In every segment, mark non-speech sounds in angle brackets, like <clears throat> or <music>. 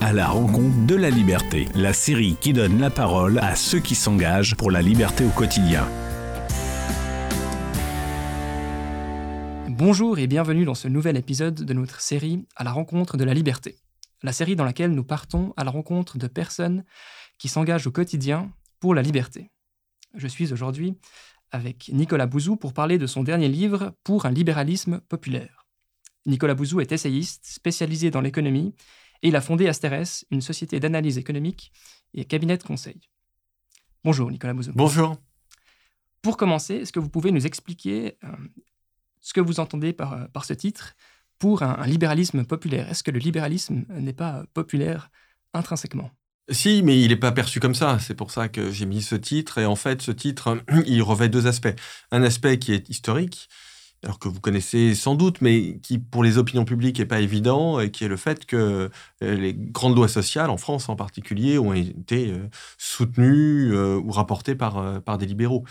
à la rencontre de la liberté, la série qui donne la parole à ceux qui s'engagent pour la liberté au quotidien. Bonjour et bienvenue dans ce nouvel épisode de notre série À la rencontre de la liberté. La série dans laquelle nous partons à la rencontre de personnes qui s'engagent au quotidien pour la liberté. Je suis aujourd'hui avec Nicolas Bouzou pour parler de son dernier livre Pour un libéralisme populaire. Nicolas Bouzou est essayiste spécialisé dans l'économie et il a fondé Asteres, une société d'analyse économique et cabinet de conseil. Bonjour Nicolas Bouzou. Bonjour. Pour commencer, est-ce que vous pouvez nous expliquer euh, ce que vous entendez par, euh, par ce titre pour un, libéralisme populaire? Est-ce que le libéralisme n'est pas populaire intrinsèquement? Si, mais il n'est pas perçu comme ça. C'est pour ça que j'ai mis ce titre. Et en fait, ce titre, <clears throat> il revêt deux aspects. Un aspect qui est historique, alors que vous connaissez sans doute, mais qui pour les opinions publiques n'est pas évident, et qui est le fait que euh, les grandes lois sociales, en France en particulier, ont été euh, soutenues euh, ou rapportées par, par des libéraux.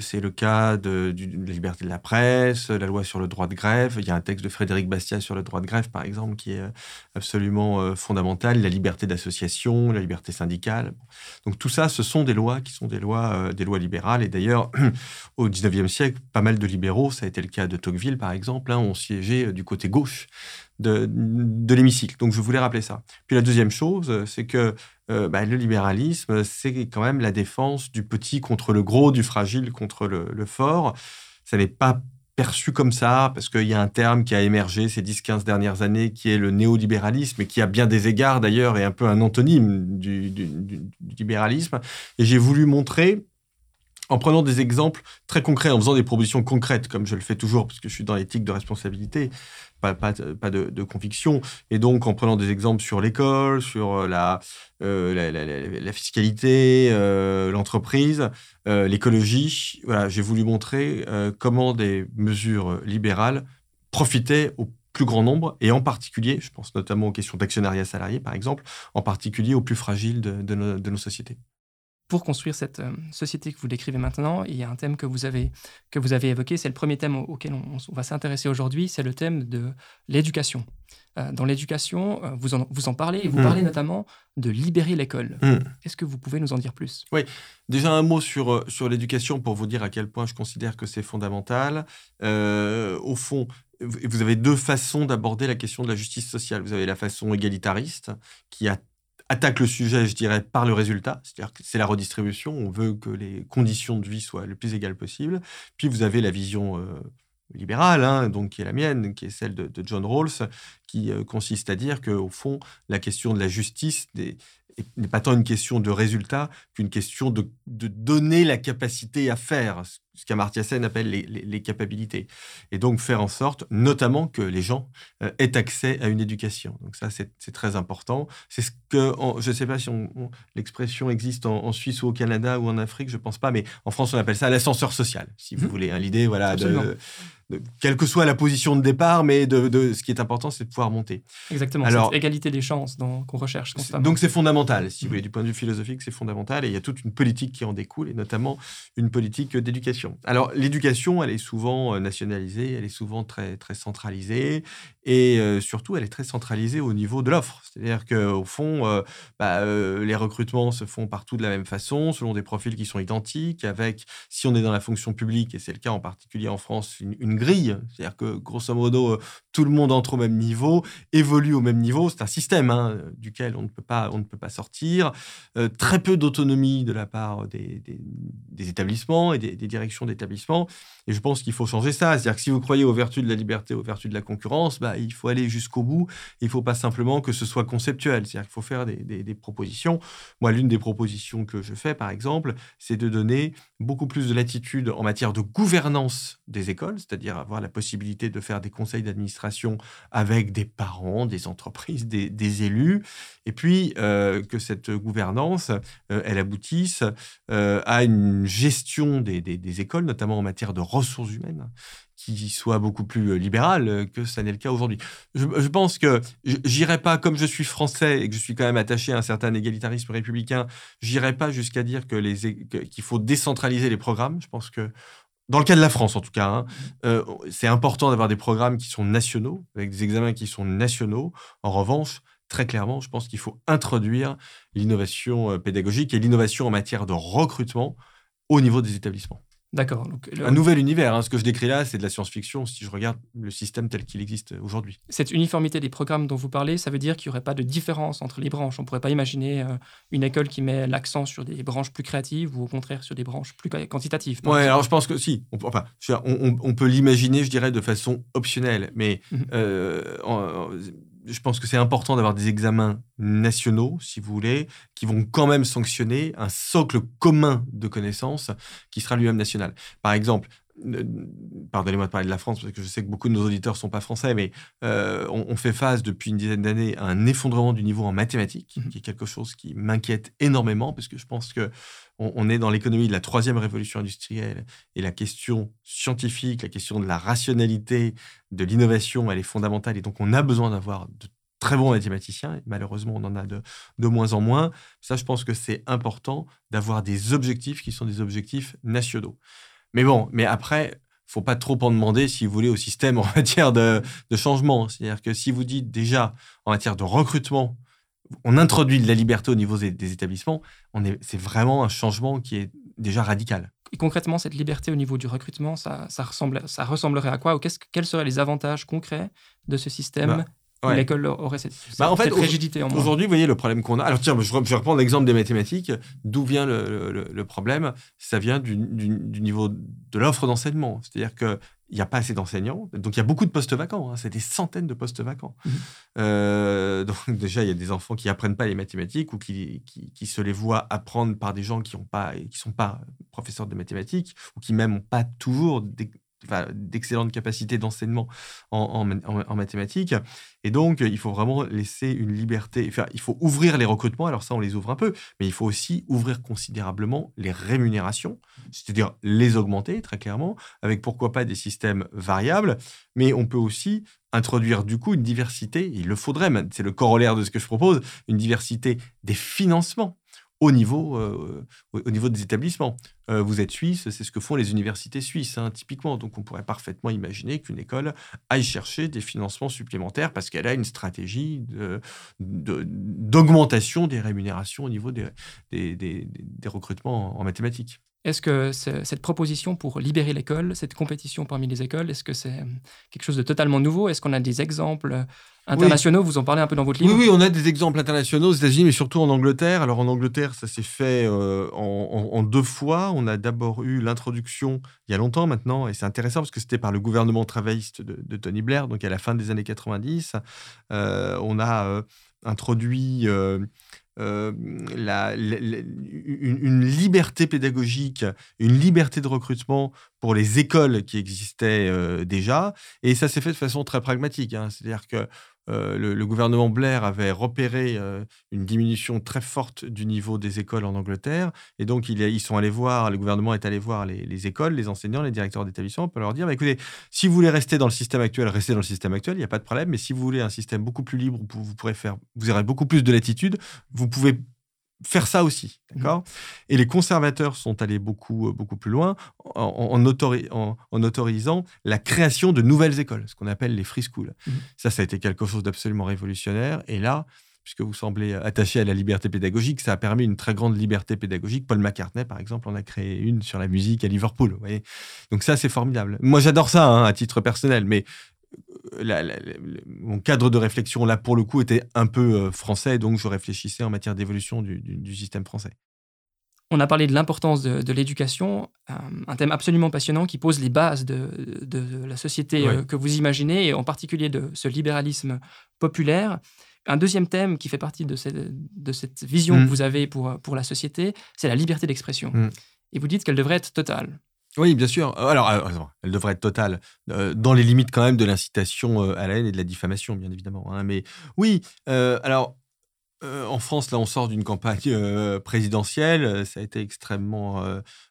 C'est le cas de, la liberté de la presse, la loi sur le droit de grève. Il y a un texte de Frédéric Bastiat sur le droit de grève, par exemple, qui est absolument fondamental. La liberté d'association, la liberté syndicale. Donc tout ça, ce sont des lois qui sont des lois, des lois libérales. Et d'ailleurs, <clears throat> au 19e siècle, pas mal de libéraux, ça a été le cas de Tocqueville, par exemple, hein, ont siégé du côté gauche de, l'hémicycle. Donc je voulais rappeler ça. Puis la deuxième chose, c'est que euh, bah, le libéralisme, c'est quand même la défense du petit contre le gros, du fragile contre le, fort. Ça n'est pas perçu comme ça, parce qu'il y a un terme qui a émergé ces 10-15 dernières années, qui est le néolibéralisme, et qui a bien des égards d'ailleurs, et un peu un antonyme du libéralisme. Et j'ai voulu montrer en prenant des exemples très concrets, en faisant des propositions concrètes, comme je le fais toujours, parce que je suis dans l'éthique de responsabilité, pas, de, conviction, et donc en prenant des exemples sur l'école, sur euh, la, euh, la, fiscalité, euh, l'entreprise, l'écologie, j'ai voulu montrer comment des mesures libérales profitaient au plus grand nombre, et en particulier, je pense notamment aux questions d'actionnariat salarié, par exemple, en particulier aux plus fragiles de nos sociétés pour construire cette euh, société que vous décrivez maintenant, il y a un thème que vous avez, que vous avez évoqué, c'est le premier thème auquel on, va s'intéresser aujourd'hui, c'est le thème de l'éducation. Euh, dans l'éducation, euh, vous, en, vous en parlez, et vous mmh. parlez notamment de libérer l'école. Mmh. Est-ce que vous pouvez nous en dire plus? Oui, déjà un mot sur, sur l'éducation pour vous dire à quel point je considère que c'est fondamental. au fond, vous avez deux façons d'aborder la question de la justice sociale. Vous avez la façon égalitariste, qui a attaque le sujet, je dirais, par le résultat, c'est-à-dire que c'est la redistribution, on veut que les conditions de vie soient le plus égales possible. Puis vous avez la vision euh, libérale, hein, donc qui est la mienne, qui est celle de, John Rawls, qui euh, consiste à dire qu'au fond, la question de la justice n'est pas tant une question de résultat qu'une question de, de, donner la capacité à faire, ce qu'Amartya Sen appelle les, les, capacités. Et donc faire en sorte, notamment, que les gens euh, aient accès à une éducation. Donc ça, c'est très important. C'est ce que, je ne sais pas si l'expression existe en, Suisse ou au Canada ou en Afrique, je ne pense pas, mais en France, on appelle ça l'ascenseur social, si vous mmh. voulez. Hein, L'idée, voilà, de, quelle que soit la position de départ, mais de, ce qui est important, c'est de pouvoir monter. Exactement. Alors, égalité des chances qu'on recherche constamment. Donc c'est fondamental, si vous mmh. voulez, du point de vue philosophique, c'est fondamental. Et il y a toute une politique qui en découle, et notamment une politique d'éducation. Alors, l'éducation, elle est souvent euh, nationalisée, elle est souvent très, très centralisée, et euh, surtout, elle est très centralisée au niveau de l'offre. C'est-à-dire qu'au fond, euh, bah, les recrutements se font partout de la même façon, selon des profils qui sont identiques, avec, si on est dans la fonction publique, et c'est le cas en particulier en France, une, grille. C'est-à-dire que, grosso modo, tout le monde entre au même niveau, évolue au même niveau. C'est un système hein, duquel on ne peut pas, on ne peut pas sortir. très peu d'autonomie de la part des, établissements et des, directions d'établissement. Et je pense qu'il faut changer ça. C'est-à-dire que si vous croyez aux vertus de la liberté, aux vertus de la concurrence, bah, il faut aller jusqu'au bout. Il ne faut pas simplement que ce soit conceptuel. C'est-à-dire qu'il faut faire des, propositions. Moi, l'une des propositions que je fais, par exemple, c'est de donner beaucoup plus de latitude en matière de gouvernance des écoles, c'est-à-dire avoir la possibilité de faire des conseils d'administration avec des parents, des entreprises, des, élus, et puis euh, que cette gouvernance, euh, elle aboutisse euh, à une gestion des, écoles, notamment en matière de ressources humaines, qui soit beaucoup plus libérale que ça n'est le cas aujourd'hui. Je, pense que j'irai pas, comme je suis français et que je suis quand même attaché à un certain égalitarisme républicain, j'irai pas jusqu'à dire que qu'il faut décentraliser les programmes. Je pense que dans le cas de la France, en tout cas, hein, euh, c'est important d'avoir des programmes qui sont nationaux, avec des examens qui sont nationaux. En revanche, très clairement, je pense qu'il faut introduire l'innovation pédagogique et l'innovation en matière de recrutement au niveau des établissements. D'accord. Un nouvel univers. Hein. Ce que je décris là, c'est de la science-fiction si je regarde le système tel qu'il existe aujourd'hui. Cette uniformité des programmes dont vous parlez, ça veut dire qu'il n'y aurait pas de différence entre les branches. On ne pourrait pas imaginer euh, une école qui met l'accent sur des branches plus créatives ou au contraire sur des branches plus quantitatives. Oui, alors je pense que si. On, enfin, on, peut l'imaginer, je dirais, de façon optionnelle. Mais euh, je pense que c'est important d'avoir des examens nationaux, si vous voulez, qui vont quand même sanctionner un socle commun de connaissances qui sera lui-même national. Par exemple, pardonnez-moi de parler de la France, parce que je sais que beaucoup de nos auditeurs ne sont pas français, mais euh, on, fait face depuis une dizaine d'années à un effondrement du niveau en mathématiques, mmh qui est quelque chose qui m'inquiète énormément, parce que je pense que on, est dans l'économie de la troisième révolution industrielle, et la question scientifique, la question de la rationalité, de l'innovation, elle est fondamentale, et donc on a besoin d'avoir de très bons mathématiciens, et malheureusement on en a de, de moins en moins. Ça, je pense que c'est important d'avoir des objectifs qui sont des objectifs nationaux. Mais bon, mais après, faut pas trop en demander, si vous voulez, au système <laughs> en matière de, changement. C'est-à-dire que si vous dites déjà en matière de recrutement, on introduit de la liberté au niveau des, établissements, c'est vraiment un changement qui est déjà radical. Et concrètement, cette liberté au niveau du recrutement, ça, ça, ressemble, ça ressemblerait à quoi? Ou quels seraient les avantages concrets de ce système bah, l'école aurait cette, bah, en fait, rigidité en Aujourd'hui, vous voyez le problème qu'on a. Alors tiens, je, vais reprendre l'exemple des mathématiques. D'où vient le, problème? Ça vient du, niveau de l'offre d'enseignement. C'est-à-dire qu'il n'y a pas assez d'enseignants. Donc il y a beaucoup de postes vacants. Hein. C'est des centaines de postes vacants. Mmh. Euh, donc <laughs> déjà, il y a des enfants qui apprennent pas les mathématiques ou qui, qui, se les voient apprendre par des gens qui ne sont pas professeurs de mathématiques ou qui même n'ont pas toujours des, d'excellentes capacités d'enseignement en, mathématiques. Et donc, il faut vraiment laisser une liberté. Il faut ouvrir les recrutements. Alors ça, on les ouvre un peu, mais il faut aussi ouvrir considérablement les rémunérations, c'est-à-dire les augmenter très clairement, avec pourquoi pas des systèmes variables. Mais on peut aussi introduire du coup une diversité, il le faudrait, c'est le corollaire de ce que je propose, une diversité des financements au niveau, euh, au niveau des établissements. Euh, vous êtes suisse, c'est ce que font les universités suisses, hein, typiquement. Donc on pourrait parfaitement imaginer qu'une école aille chercher des financements supplémentaires parce qu'elle a une stratégie d'augmentation de, des rémunérations au niveau des, des, recrutements en mathématiques. Est-ce que cette proposition pour libérer l'école, cette compétition parmi les écoles, est-ce que c'est quelque chose de totalement nouveau? Est-ce qu'on a des exemples internationaux Vous en parlez un peu dans votre livre oui, on a des exemples internationaux aux États-Unis, mais surtout en Angleterre. Alors en Angleterre, ça s'est fait euh, en, deux fois. On a d'abord eu l'introduction il y a longtemps maintenant, et c'est intéressant parce que c'était par le gouvernement travailliste de, Tony Blair, donc à la fin des années 90. Euh, on a euh, introduit une, liberté pédagogique, une liberté de recrutement pour les écoles qui existaient déjà. Et ça s'est fait de façon très pragmatique. Hein. C'est-à-dire que euh, le, gouvernement Blair avait repéré euh, une diminution très forte du niveau des écoles en Angleterre. Et donc, ils sont allés voir, le gouvernement est allé voir les, écoles, les enseignants, les directeurs d'établissement pour leur dire bah, écoutez, si vous voulez rester dans le système actuel, restez dans le système actuel, il n'y a pas de problème. Mais si vous voulez un système beaucoup plus libre, vous, vous aurez beaucoup plus de latitude, vous pouvez faire ça aussi, mmh. d'accord? Et les conservateurs sont allés beaucoup, euh, beaucoup plus loin en, en, autorisant la création de nouvelles écoles, ce qu'on appelle les free schools. Mmh. Ça, ça a été quelque chose d'absolument révolutionnaire. Et là, puisque vous semblez attaché à la liberté pédagogique, ça a permis une très grande liberté pédagogique. Paul McCartney, par exemple, en a créé une sur la musique à Liverpool. Vous voyez? Donc ça, c'est formidable. Moi, j'adore ça hein, à titre personnel, mais mon cadre de réflexion, là, pour le coup, était un peu euh, français, donc je réfléchissais en matière d'évolution du, système français. On a parlé de l'importance de, l'éducation, euh, un thème absolument passionnant qui pose les bases de, la société euh, que vous imaginez, et en particulier de ce libéralisme populaire. Un deuxième thème qui fait partie de cette, vision que mmh. vous avez pour, pour la société, c'est la liberté d'expression. Mmh. Et vous dites qu'elle devrait être totale. Oui, bien sûr. Euh, alors, euh, elle devrait être totale, euh, dans les limites quand même de l'incitation à la haine et de la diffamation, bien évidemment. Hein. Mais oui, alors, en France, là, on sort d'une campagne présidentielle. Ça a été extrêmement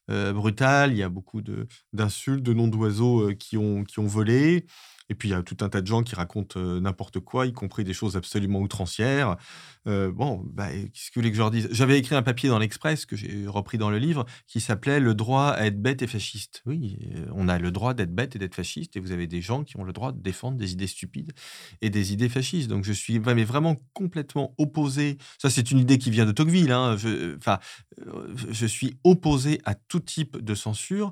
brutal. Il y a beaucoup d'insultes, de, noms d'oiseaux qui, ont, qui ont volé. Et puis il y a tout un tas de gens qui racontent euh, n'importe quoi, y compris des choses absolument outrancières. Euh, bon, bah, qu'est-ce que vous voulez que je leur dise? J'avais écrit un papier dans l'Express que j'ai repris dans le livre qui s'appelait Le droit à être bête et fasciste. Oui, euh, on a le droit d'être bête et d'être fasciste, et vous avez des gens qui ont le droit de défendre des idées stupides et des idées fascistes. Donc je suis mais vraiment complètement opposé. Ça, c'est une idée qui vient de Tocqueville. Hein. Enfin, je suis opposé à tout type de censure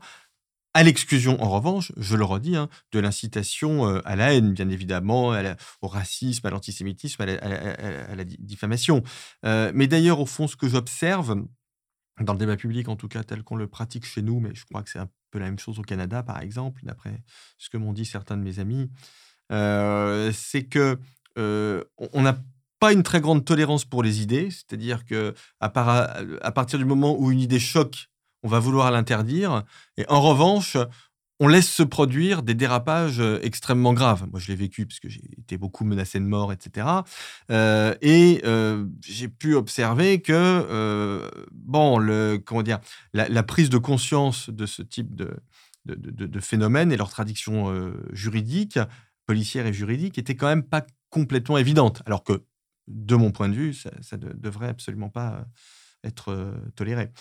à l'exclusion, en revanche, je le redis, hein, de l'incitation euh, à la haine, bien évidemment, au racisme, à l'antisémitisme, à, la diffamation. Euh, mais d'ailleurs, au fond, ce que j'observe, dans le débat public en tout cas, tel qu'on le pratique chez nous, mais je crois que c'est un peu la même chose au Canada, par exemple, d'après ce que m'ont dit certains de mes amis, euh, c'est que on n'a pas une très grande tolérance pour les idées, c'est-à-dire que à partir du moment où une idée choque on va vouloir l'interdire. Et en revanche, on laisse se produire des dérapages euh, extrêmement graves. Moi, je l'ai vécu parce que j'ai été beaucoup menacé de mort, etc. Euh, et euh, j'ai pu observer que, bon, le, comment dire, la, prise de conscience de ce type de, phénomène et leur traduction juridique, policière et juridique, était quand même pas complètement évidente. Alors que, de mon point de vue, ça ne devrait absolument pas être euh, toléré.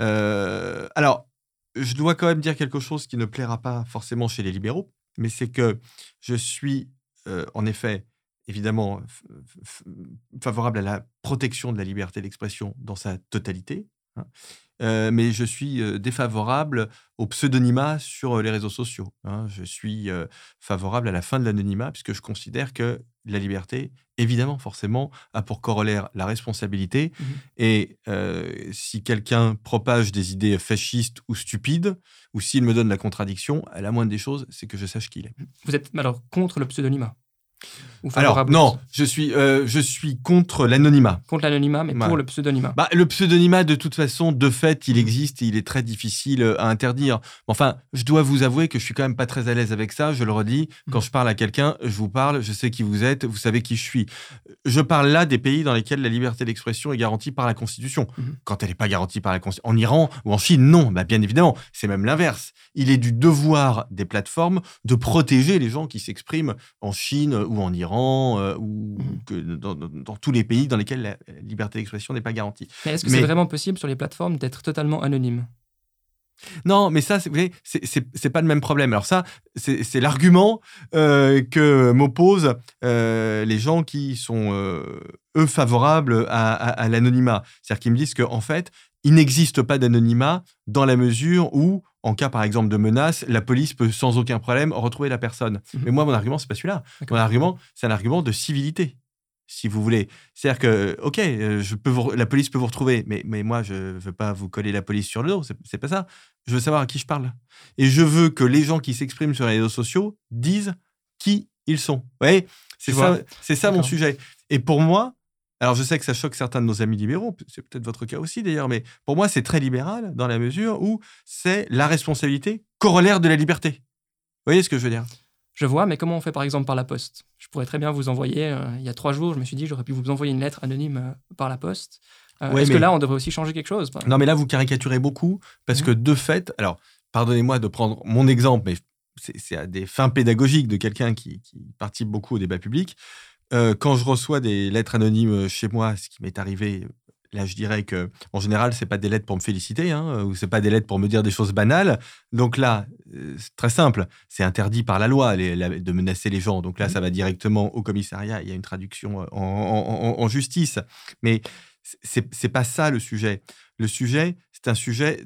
Euh, alors, je dois quand même dire quelque chose qui ne plaira pas forcément chez les libéraux, mais c'est que je suis euh, en effet évidemment favorable à la protection de la liberté d'expression dans sa totalité, hein. Mais je suis défavorable au pseudonymat sur les réseaux sociaux. Hein. Je suis favorable à la fin de l'anonymat, puisque je considère que la liberté, évidemment, forcément, a pour corollaire la responsabilité. Mmh Et si quelqu'un propage des idées fascistes ou stupides, ou s'il me donne la contradiction, la moindre des choses, c'est que je sache qui il est. Vous êtes alors contre le pseudonymat? Alors, non, je suis, euh, je suis contre l'anonymat. Contre l'anonymat, mais pour le pseudonymat. Bah, le pseudonymat, de toute façon, de fait, il existe et il est très difficile euh, à interdire. Enfin, je dois vous avouer que je suis quand même pas très à l'aise avec ça, je le redis. Quand mm. je parle à quelqu'un, je vous parle, je sais qui vous êtes, vous savez qui je suis. Je parle là des pays dans lesquels la liberté d'expression est garantie par la Constitution. Mm-hmm. Quand elle n'est pas garantie par la Constitution. En Iran ou en Chine, non, bah, bien évidemment. C'est même l'inverse. Il est du devoir des plateformes de protéger les gens qui s'expriment en Chine ou en Iran euh, ou mmh. que dans, tous les pays dans lesquels la liberté d'expression n'est pas garantie. Mais est-ce que c'est vraiment possible sur les plateformes d'être totalement anonyme? Non, mais ça, vous voyez, c'est pas le même problème. Alors ça, c'est l'argument euh, que m'opposent euh, les gens qui sont, eux, favorables à, à l'anonymat. C'est-à-dire qu'ils me disent qu'en fait, il n'existe pas d'anonymat dans la mesure où, en cas par exemple de menace, la police peut sans aucun problème retrouver la personne. Mhm. Mais moi, mon argument, c'est pas celui-là. Mon argument, c'est un argument de civilité, si vous voulez. C'est-à-dire que, ok, euh, je peux la police peut vous retrouver, mais, mais moi, je veux pas vous coller la police sur le dos. C'est pas ça. Je veux savoir à qui je parle. Et je veux que les gens qui s'expriment sur les réseaux sociaux disent qui ils sont. Vous voyez? C'est ça, c'est ça mon sujet. Et pour moi, alors, je sais que ça choque certains de nos amis libéraux, c'est peut-être votre cas aussi d'ailleurs, mais pour moi, c'est très libéral dans la mesure où c'est la responsabilité corollaire de la liberté. Vous voyez ce que je veux dire? Je vois, mais comment on fait par exemple par la poste? Je pourrais très bien vous envoyer, euh, il y a trois jours, je me suis dit, j'aurais pu vous envoyer une lettre anonyme euh, par la poste. Euh, est-ce que là, on devrait aussi changer quelque chose? Non, mais là, vous caricaturez beaucoup, parce mmh. que de fait, alors, pardonnez-moi de prendre mon exemple, mais c'est à des fins pédagogiques de quelqu'un qui, qui participe beaucoup au débat public. Euh, quand je reçois des lettres anonymes chez moi, ce qui m'est arrivé, là, je dirais que en général, c'est pas des lettres pour me féliciter, hein, ou c'est pas des lettres pour me dire des choses banales. Donc là, euh, c'est très simple, c'est interdit par la loi de menacer les gens. Donc là, mmh. ça va directement au commissariat. Il y a une traduction euh, en, justice. Mais c'est c'est pas ça le sujet. Le sujet, c'est un sujet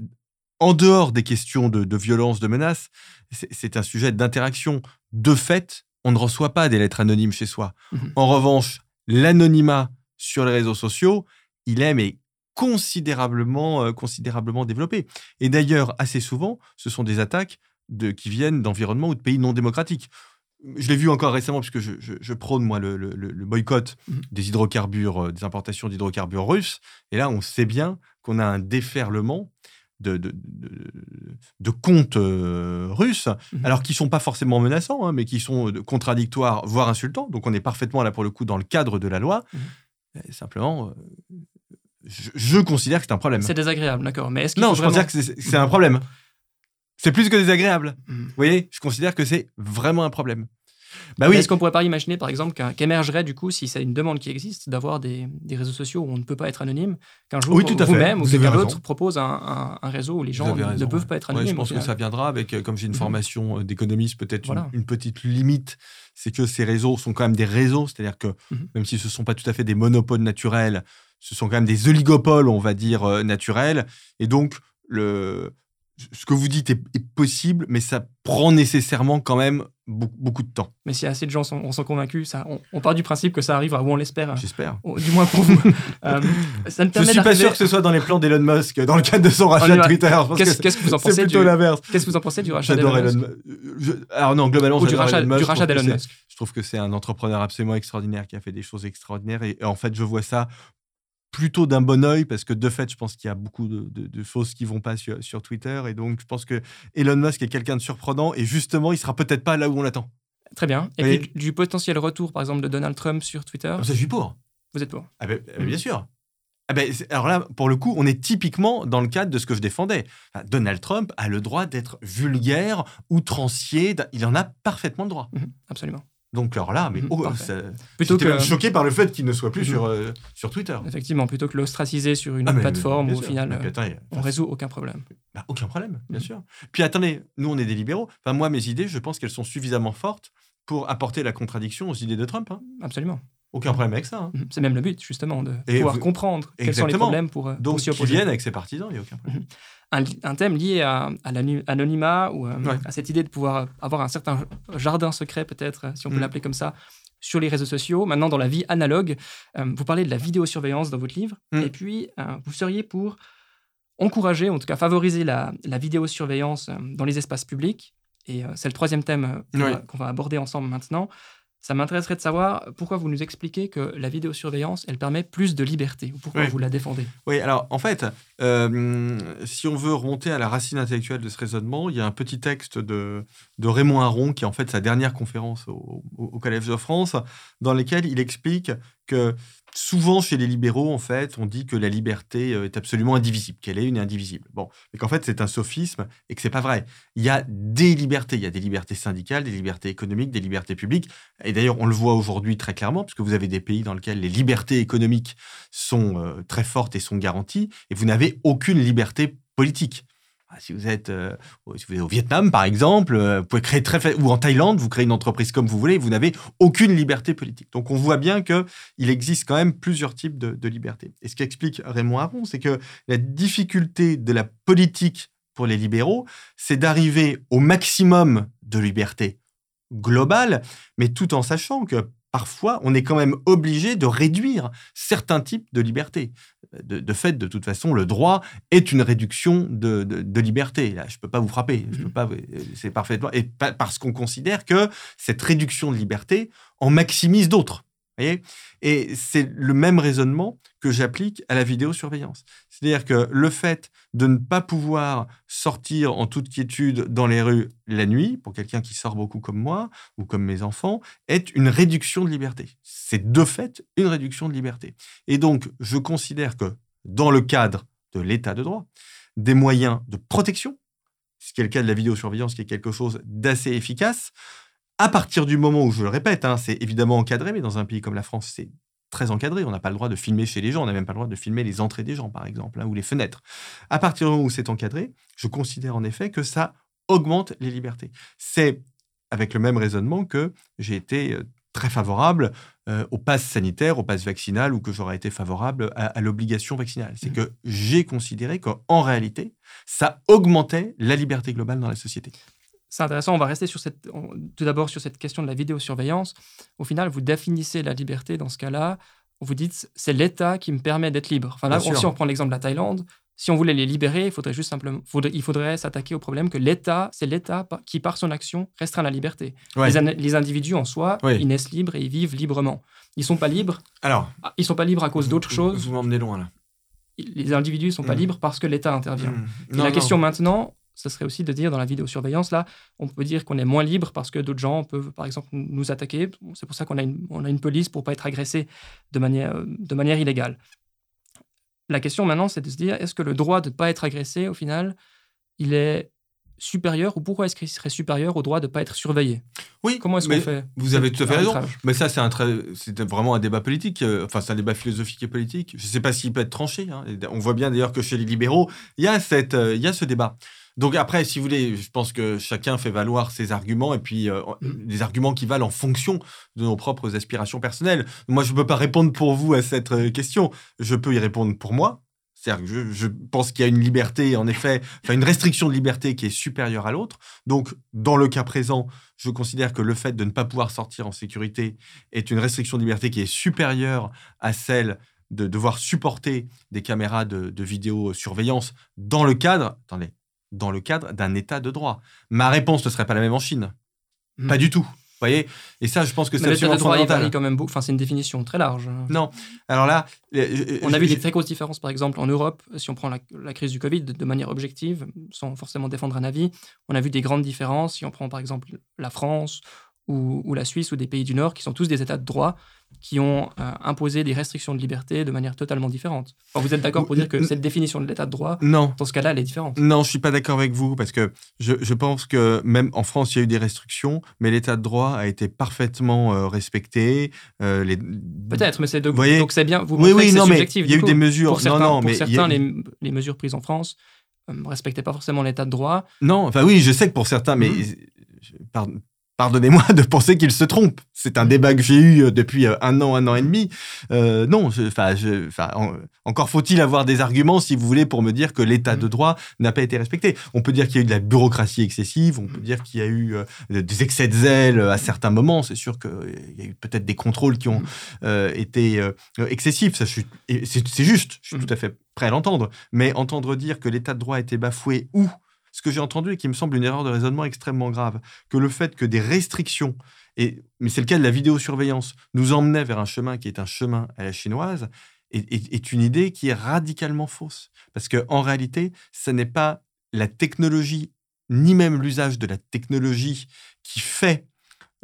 en dehors des questions de, de violence, de menace. C'est un sujet d'interaction. De fait, on ne reçoit pas des lettres anonymes chez soi. Mhm. En revanche, l'anonymat sur les réseaux sociaux, il est mais considérablement, euh, considérablement développé. Et d'ailleurs, assez souvent, ce sont des attaques de, qui viennent d'environnements ou de pays non démocratiques. Je l'ai vu encore récemment, puisque je, prône, moi, le, boycott mhm. des hydrocarbures, euh, des importations d'hydrocarbures russes. Et là, on sait bien qu'on a un déferlement de, de, contes euh, russes, mhm. alors qui sont pas forcément menaçants, hein, mais qui sont euh, contradictoires, voire insultants. Donc on est parfaitement là pour le coup dans le cadre de la loi. Mhm. simplement, euh, je, considère que c'est un problème. C'est désagréable, d'accord. Mais est-ce non, je considère que c'est un problème. C'est plus que désagréable. Mhm. Vous voyez, je considère que c'est vraiment un problème. Bah oui. Est-ce qu'on pourrait pas imaginer, par exemple, qu'émergerait, du coup, si c'est une demande qui existe, d'avoir des, des réseaux sociaux où on ne peut pas être anonyme, qu'un jour, Oui, vous-même ou quelqu'un d'autre propose un, un- un réseau où les gens ne peuvent ouais. pas être Ouais, anonymes. je au pense que ça viendra avec, euh, comme j'ai une Mhm. formation euh, d'économiste, peut-être Voilà. une, une petite limite, c'est que ces réseaux sont quand même des réseaux, c'est-à-dire que Mhm. même si ce ne sont pas tout à fait des monopoles naturels, ce sont quand même des oligopoles, on va dire, euh, naturels. Et donc, le, ce que vous dites est, est possible, mais ça prend nécessairement quand même beaucoup, beaucoup de temps, Mais si assez de gens sont, sont convaincus, ça, on, on part du principe que ça arrivera, ou on l'espère, j'espère. Oh, du moins pour vous. <laughs> Euh, ça me Je suis pas sûr que ce soit dans les plans d'Elon Musk, dans le cadre de son On rachat de. Twitter. Qu'est-ce que vous en C'est pensez plutôt du, l'inverse. Qu'est-ce que vous en pensez du rachat J'adore d'Elon Elon Musk. Je- Alors non, globalement, ou du rachat, Musk. d'Elon c'est- Musk Je trouve que c'est un entrepreneur absolument extraordinaire qui a fait des choses extraordinaires. Et, et en fait, je vois ça plutôt d'un bon oeil parce que de fait, je pense qu'il y a beaucoup de, de- de choses qui vont pas sur, sur Twitter. Et donc, je pense que Elon Musk est quelqu'un de surprenant. Et justement, il sera peut-être pas là où on l'attend. Très bien. Et Oui. puis du, potentiel retour, par exemple, de Donald Trump sur Twitter, Ça, je suis pour. vous êtes pour Ah ben, euh, bien sûr. Ah ben, alors là, pour le coup, on est typiquement dans le cadre de ce que je défendais. Enfin, Donald Trump a le droit d'être vulgaire, outrancier. Il en a parfaitement le droit. Mhm, Absolument. Donc alors là, mais Mhm, oh, ça- Plutôt que, choqué par le fait qu'il ne soit plus Mhm. sur, euh, sur Twitter. effectivement, plutôt que l'ostraciser sur une Ah, mais- plateforme où au final, Mais puis euh, on résout aucun problème. bah, aucun problème, bien Mhm. sûr. Puis attendez, nous on est des libéraux. Enfin, moi, mes idées, je pense qu'elles sont suffisamment fortes pour apporter la contradiction aux idées de Trump. hein. Absolument. Aucun problème avec ça. hein. Mhm. C'est même le but, justement, de Et pouvoir vous- comprendre quels sont les Exactement. problèmes pour, euh, pour Donc, s'y qui opposer. viennent avec ses partisans, il n'y a aucun problème. un, li- un thème lié à, à l'anonymat ou euh, Ouais. à cette idée de pouvoir avoir un certain jardin secret, peut-être, si on peut Mm. l'appeler comme ça, sur les réseaux sociaux. Maintenant, dans la vie analogue, euh, vous parlez de la vidéosurveillance dans votre livre, et puis euh, vous seriez pour encourager, en tout cas favoriser la, la vidéosurveillance euh, dans les espaces publics. Et euh, c'est le troisième thème euh, Oui. qu'on va aborder ensemble maintenant. Ça m'intéresserait de savoir pourquoi vous nous expliquez que la vidéosurveillance, elle permet plus de liberté, ou pourquoi Oui. vous la défendez? Oui, alors en fait, euh, si on veut remonter à la racine intellectuelle de ce raisonnement, il y a un petit texte de, de Raymond Aron, qui est en fait sa dernière conférence au, au- au Collège de France, dans lequel il explique que souvent chez les libéraux, en fait, on dit que la liberté euh, est absolument indivisible, qu'elle est une indivisible. Bon, mais qu'en fait c'est un sophisme et que c'est pas vrai. Il y a des libertés, il y a des libertés syndicales, des libertés économiques, des libertés publiques. Et d'ailleurs, on le voit aujourd'hui très clairement, puisque vous avez des pays dans lesquels les libertés économiques sont euh, très fortes et sont garanties, et vous n'avez aucune liberté politique. Ah, Si vous êtes euh, au- si vous êtes au Vietnam, par exemple, euh, vous pouvez créer très ou en Thaïlande, vous créez une entreprise comme vous voulez, vous n'avez aucune liberté politique. Donc on voit bien que il existe quand même plusieurs types de, de libertés. Et ce qu'explique Raymond Aron, c'est que la difficulté de la politique pour les libéraux, c'est d'arriver au maximum de liberté globale, mais tout en sachant que parfois, on est quand même obligé de réduire certains types de libertés. De, de fait, de toute façon, le droit est une réduction de, de- de liberté. Là, je ne peux pas vous frapper. Je peux Mhm. pas. C'est parfaitement. Et pa- parce qu'on considère que cette réduction de liberté en maximise d'autres. Et c'est le même raisonnement que j'applique à la vidéosurveillance. C'est-à-dire que le fait de ne pas pouvoir sortir en toute quiétude dans les rues la nuit, pour quelqu'un qui sort beaucoup comme moi ou comme mes enfants, est une réduction de liberté. C'est de fait une réduction de liberté. Et donc, je considère que dans le cadre de l'état de droit, des moyens de protection, ce qui est le cas de la vidéosurveillance, qui est quelque chose d'assez efficace, à partir du moment où, je le répète, hein, c'est évidemment encadré, mais dans un pays comme la France, c'est très encadré. On n'a pas le droit de filmer chez les gens, on n'a même pas le droit de filmer les entrées des gens, par exemple, hein, ou les fenêtres. À partir du moment où c'est encadré, je considère en effet que ça augmente les libertés. C'est avec le même raisonnement que j'ai été euh, très favorable euh, au pass sanitaire, au pass vaccinal, ou que j'aurais été favorable à, à l'obligation vaccinale. C'est Mhm. que j'ai considéré qu'en réalité, ça augmentait la liberté globale dans la société. C'est intéressant, on va rester sur cette, on- tout d'abord sur cette question de la vidéosurveillance. Au final, vous définissez la liberté dans ce cas-là. Vous dites, c'est l'État qui me permet d'être libre. Enfin, là, on- si on prend l'exemple de la Thaïlande, si on voulait les libérer, il faudrait juste simplement, faudrait- il faudrait s'attaquer au problème que l'État, c'est l'État qui, par son action, restreint la liberté. Ouais. Les, individus en soi, Oui. ils naissent libres et ils vivent librement. Ils sont pas libres. Alors, ah, Ils sont pas libres à cause d'autres choses. Vous m'emmenez loin là. Les individus sont pas Mhm. libres parce que l'État intervient. Mmh. Et Non, la non. question maintenant, ce serait aussi de dire dans la vidéosurveillance, là, on peut dire qu'on est moins libre parce que d'autres gens peuvent, par exemple, nous attaquer. C'est pour ça qu'on a une, on a une police pour pas être agressé de manière, de manière illégale. La question maintenant, c'est de se dire, est-ce que le droit de ne pas être agressé, au final, il est supérieur ou pourquoi est-ce qu'il serait supérieur au droit de ne pas être surveillé? Oui. Comment est-ce qu'on fait Vous avez tout à fait raison. Mais ça, c'est un c'est vraiment un débat politique. euh, Enfin, c'est un débat philosophique et politique. Je ne sais pas s'il peut être tranché. hein. On voit bien d'ailleurs que chez les libéraux, il y a cette, euh, il y a ce débat. Donc après, si vous voulez, je pense que chacun fait valoir ses arguments et puis euh, Mm. des arguments qui valent en fonction de nos propres aspirations personnelles. Moi, je ne peux pas répondre pour vous à cette euh, question. Je peux y répondre pour moi. C'est-à-dire que je, je pense qu'il y a une liberté, en effet, enfin une restriction de liberté qui est supérieure à l'autre. Donc, dans le cas présent, je considère que le fait de ne pas pouvoir sortir en sécurité est une restriction de liberté qui est supérieure à celle de devoir supporter des caméras de, de vidéosurveillance dans le cadre, attendez, dans le cadre d'un état de droit. Ma réponse ne serait pas la même en Chine. Mhm. Pas du tout. Vous voyez Et ça, je pense que c'est absolument fondamental. quand même beaucoup. Enfin, c'est une définition très large. Non. Alors là, euh, On a vu des très grosses différences, par exemple, en Europe, si on prend la, la crise du Covid de manière objective, sans forcément défendre un avis. On a vu des grandes différences, si on prend par exemple la France ou, ou la Suisse ou des pays du Nord, qui sont tous des États de droit, qui ont euh, imposé des restrictions de liberté de manière totalement différente. Vous êtes d'accord pour dire que cette définition de l'État de droit, Non. dans ce cas-là, elle est différente Non, je suis pas d'accord avec vous parce que je, je pense que même en France, il y a eu des restrictions, mais l'état de droit a été parfaitement euh, respecté. euh, les... Peut-être, mais c'est de... Vous voyez donc c'est bien. Vous Oui, oui, que non, subjectif. il y a eu coup. des mesures. Pour certains, non, non, pour mais a- certains les, les mesures prises en France ne respectaient pas forcément l'état de droit. Non, enfin oui, je sais que pour certains, mais Mhm. je- par- pardonnez-moi <laughs> de penser qu'ils se trompent. C'est un débat que j'ai eu euh, depuis euh, un an, un an et demi. Euh, non, je- enfin, je- en- encore faut-il avoir des arguments, si vous voulez, pour me dire que l'état de Mhm. droit n'a pas été respecté. On peut dire qu'il y a eu de la bureaucratie excessive, on peut Mhm. dire qu'il y a eu euh, des excès de zèle euh, à certains moments. C'est sûr qu'il y a eu peut-être des contrôles qui ont euh, été excessifs. Ça, c'est juste, je suis tout à fait prêt à l'entendre. Mais entendre dire que l'état de droit a été bafoué ou ce que j'ai entendu et qui me semble une erreur de raisonnement extrêmement grave, que le fait que des restrictions, et, mais c'est le cas de la vidéosurveillance, nous emmenait vers un chemin qui est un chemin à la chinoise, est, une idée qui est radicalement fausse. Parce qu'en réalité, ce n'est pas la technologie, ni même l'usage de la technologie qui fait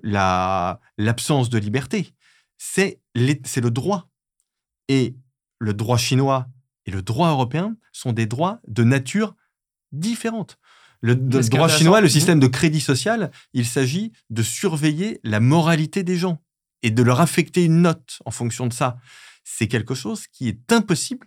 la- l'absence de liberté, c'est le droit. Et le droit chinois et le droit européen sont des droits de nature différente. Le, droit chinois, le système de crédit social, il s'agit de surveiller la moralité des gens et de leur affecter une note en fonction de ça. C'est quelque chose qui est impossible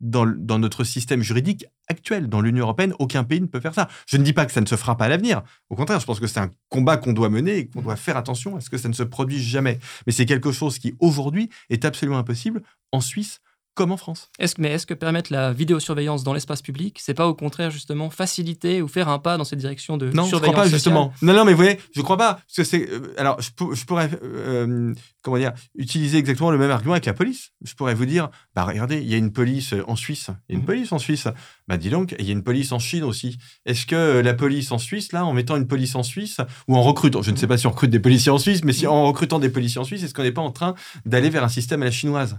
dans, dans notre système juridique actuel. Dans l'Union européenne, aucun pays ne peut faire ça. Je ne dis pas que ça ne se fera pas à l'avenir. Au contraire, je pense que c'est un combat qu'on doit mener et qu'on doit faire attention à ce que ça ne se produise jamais. Mais c'est quelque chose qui, aujourd'hui, est absolument impossible en Suisse comme en France. Est-ce, que- mais est-ce que permettre la vidéosurveillance dans l'espace public, c'est pas au contraire justement faciliter ou faire un pas dans cette direction de Non, je ne surveillance crois pas, sociale justement. Non, non, mais vous voyez, je ne crois pas. Parce que c'est. euh, alors, je, pour- je pourrais, euh, comment dire, utiliser exactement le même argument avec la police. Je pourrais vous dire, bah, regardez, il y a une police en Suisse. Il y a une Mhm. police en Suisse. Bah, dis donc, il y a une police en Chine aussi. Est-ce que euh, la police en Suisse, là, en mettant une police en Suisse, ou en recrutant, je ne sais pas si on recrute des policiers en Suisse, mais si en recrutant des policiers en Suisse, est-ce qu'on n'est pas en train d'aller vers un système à la chinoise?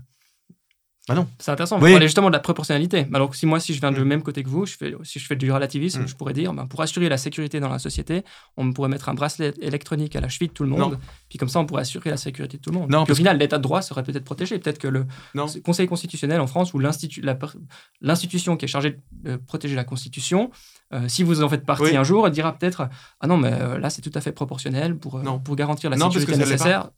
Bah non. C'est intéressant. Oui. Vous parlez justement de la proportionnalité. Alors que si moi, si je viens du Mm. même côté que vous, je fais, si je fais du relativisme, Mm. je pourrais dire, ben, pour assurer la sécurité dans la société, on pourrait mettre un bracelet électronique à la cheville de tout le monde. Non. Puis comme ça, on pourrait assurer la sécurité de tout le monde. Non, Puis au final, l'état de droit serait peut-être protégé. Peut-être que le Non. Conseil constitutionnel en France, ou l'institution qui est chargée de protéger la Constitution, euh, si vous en faites partie Oui. un jour, elle dira peut-être Ah non, mais euh, là, c'est tout à fait proportionnel pour, euh, pour garantir la sécurité nécessaire.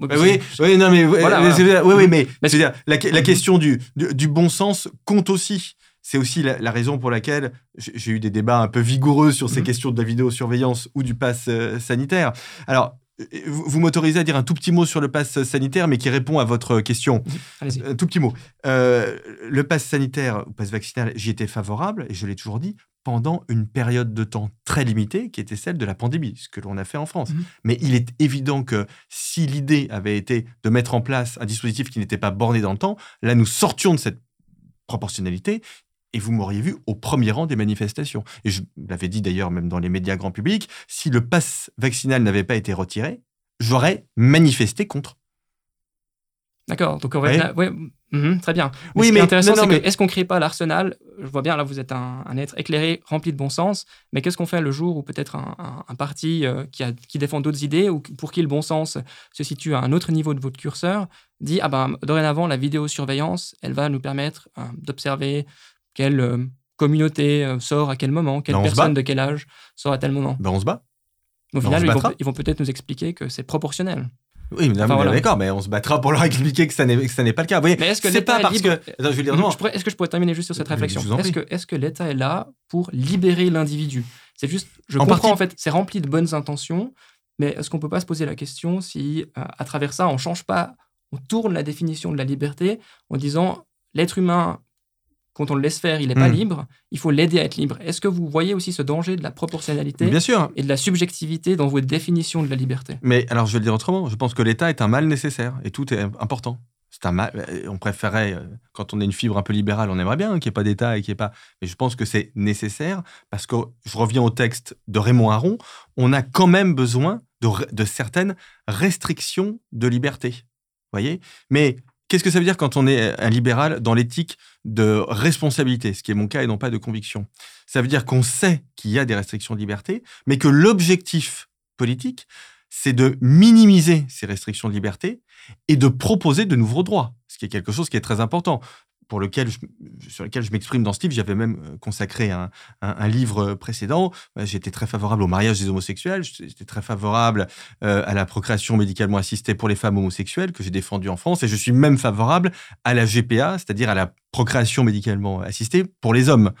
Oui, Bah oui, non, mais, Voilà, mais, voilà. c'est- oui, oui, mais, Mais veux dire, la, la question du, du, du bon sens compte aussi. C'est aussi la, la raison pour laquelle j'ai eu des débats un peu vigoureux sur ces Mhm. questions de la vidéosurveillance ou du pass euh, sanitaire. Alors, euh, vous, vous m'autorisez à dire un tout petit mot sur le pass sanitaire, mais qui répond à votre question. Allez-y. Un tout petit mot. Euh, le pass sanitaire ou pass vaccinal, j'y étais favorable, et je l'ai toujours dit, pendant une période de temps très limitée, qui était celle de la pandémie, ce que l'on a fait en France. Mhm. Mais il est évident que si l'idée avait été de mettre en place un dispositif qui n'était pas borné dans le temps, là, nous sortions de cette proportionnalité. Et vous m'auriez vu au premier rang des manifestations. Et je l'avais dit d'ailleurs même dans les médias grand public, si le pass vaccinal n'avait pas été retiré, j'aurais manifesté contre. D'accord. Donc, on va ouais, mhm, très bien. Mais Oui, ce qui mais- est intéressant, c'est mais- que est-ce qu'on ne crée pas l'arsenal? Je vois bien, là, vous êtes un, un être éclairé, rempli de bon sens, mais qu'est-ce qu'on fait le jour où peut-être un, un- un parti euh, qui, a- qui défend d'autres idées ou pour qui le bon sens se situe à un autre niveau de votre curseur dit Ah ben, dorénavant, la vidéosurveillance, elle va nous permettre euh, d'observer quel euh, communauté sort à quel moment, quelle Ben, personne de quel âge sort à tel moment. Ben, on se bat. Au Ben, final, vont, ils vont peut-être nous expliquer que c'est proportionnel. Oui, mais Enfin, voilà. d'accord, mais on se battra pour leur expliquer que ça n'est que ça n'est pas le cas. Vous voyez, Mais est-ce que c'est l'État pas est parce libre que. Attends, je vais dire non. Pourrais- Est-ce que je pourrais terminer juste sur cette réflexion Est-ce que, est-ce que l'État est là pour libérer l'individu? C'est juste, je En comprends partie. en fait, c'est rempli de bonnes intentions, mais est-ce qu'on peut pas se poser la question si, euh, à travers ça, on change pas, on tourne la définition de la liberté en disant l'être humain, quand on le laisse faire, il n'est pas Hmm. libre, il faut l'aider à être libre. Est-ce que vous voyez aussi ce danger de la proportionnalité Bien sûr. et de la subjectivité dans votre définition de la liberté? Mais alors, je vais le dire autrement. Je pense que l'État est un mal nécessaire et tout est important. C'est un mal. euh, On préférait, euh, quand on a une fibre un peu libérale, on aimerait bien qu'il n'y ait pas d'État et qu'il n'y ait pas. Mais je pense que c'est nécessaire parce que je reviens au texte de Raymond Aron. On a quand même besoin de, de certaines restrictions de liberté. voyez? Mais qu'est-ce que ça veut dire quand on est un libéral dans l'éthique de responsabilité, ce qui est mon cas et non pas de conviction? Ça veut dire qu'on sait qu'il y a des restrictions de liberté, mais que l'objectif politique, c'est de minimiser ces restrictions de liberté et de proposer de nouveaux droits, ce qui est quelque chose qui est très important. Pour lequel sur lequel je m'exprime dans ce livre, j'avais même euh, consacré un, livre précédent. Euh, J'étais très favorable au mariage des homosexuels, j'étais très favorable euh, à la procréation médicalement assistée pour les femmes homosexuelles que j'ai défendue en France, et je suis même favorable à la GPA, c'est-à-dire à la procréation médicalement assistée pour les hommes,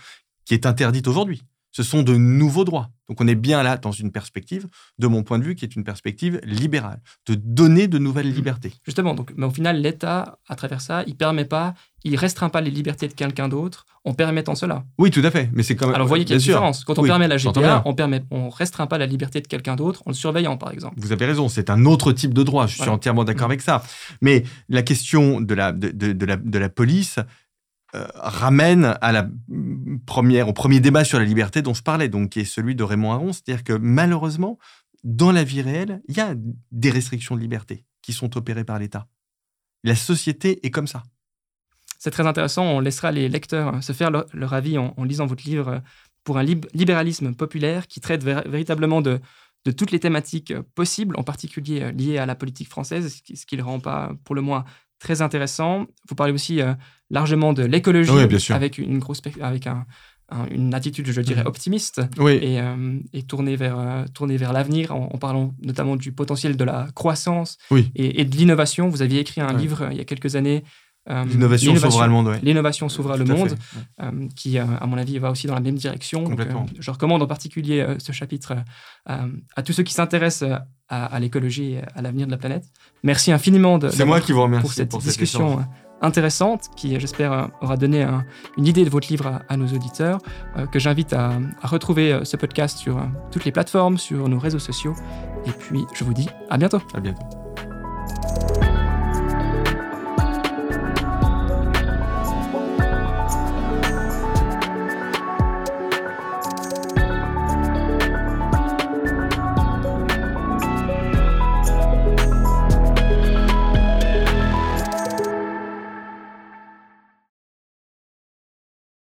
qui est interdite aujourd'hui. Ce sont de nouveaux droits. Donc on est bien là dans une perspective, de mon point de vue, qui est une perspective libérale, de donner de nouvelles libertés. Justement, donc, mais au final, l'État, à travers ça, il permet pas, il restreint pas les libertés de quelqu'un d'autre en permettant cela. Oui, tout à fait. Mais c'est quand même. Alors, vous voyez qu'il y a une différence. Quand on Oui, permet la GPA, on permet, on restreint pas la liberté de quelqu'un d'autre en le surveillant, par exemple. Vous avez raison, c'est un autre type de droit. Je suis Voilà. entièrement d'accord avec ça. Mais la question de la, de, de- de la, de la police euh, ramène à la première, au premier débat sur la liberté dont je parlais, donc qui est celui de Raymond Aron. C'est-à-dire que malheureusement, dans la vie réelle, il y a des restrictions de liberté qui sont opérées par l'État. La société est comme ça. C'est très intéressant. On laissera les lecteurs euh, se faire leur, avis en, lisant votre livre euh, pour un lib- libéralisme populaire qui traite véritablement de, de toutes les thématiques euh, possibles, en particulier euh, liées à la politique française, ce qui, qui le rend pas, pour le moins, très intéressant. Vous parlez aussi euh, largement de l'écologie, Oui, bien sûr. avec une grosse, avec un- un- une attitude, je dirais, Mhm. optimiste Oui. et, euh, et tournée vers, euh, tournée vers l'avenir, en, en parlant notamment du potentiel de la croissance Oui. et, et de l'innovation. Vous aviez écrit un livre euh, il y a quelques années. Euh, L'innovation sauvera le monde. ouais. L'innovation sauvera le monde, euh, qui, euh, à mon avis, va aussi dans la même direction. Donc, euh, je recommande en particulier ce chapitre à tous ceux qui s'intéressent à, à l'écologie et à l'avenir de la planète. Merci infiniment de, moi qui vous remercie pour cette cet discussion échange. intéressante qui, j'espère, aura donné un- une idée de votre livre à, à nos auditeurs, que j'invite à, à retrouver ce podcast sur toutes les plateformes, sur nos réseaux sociaux. Et puis, je vous dis à bientôt. À bientôt.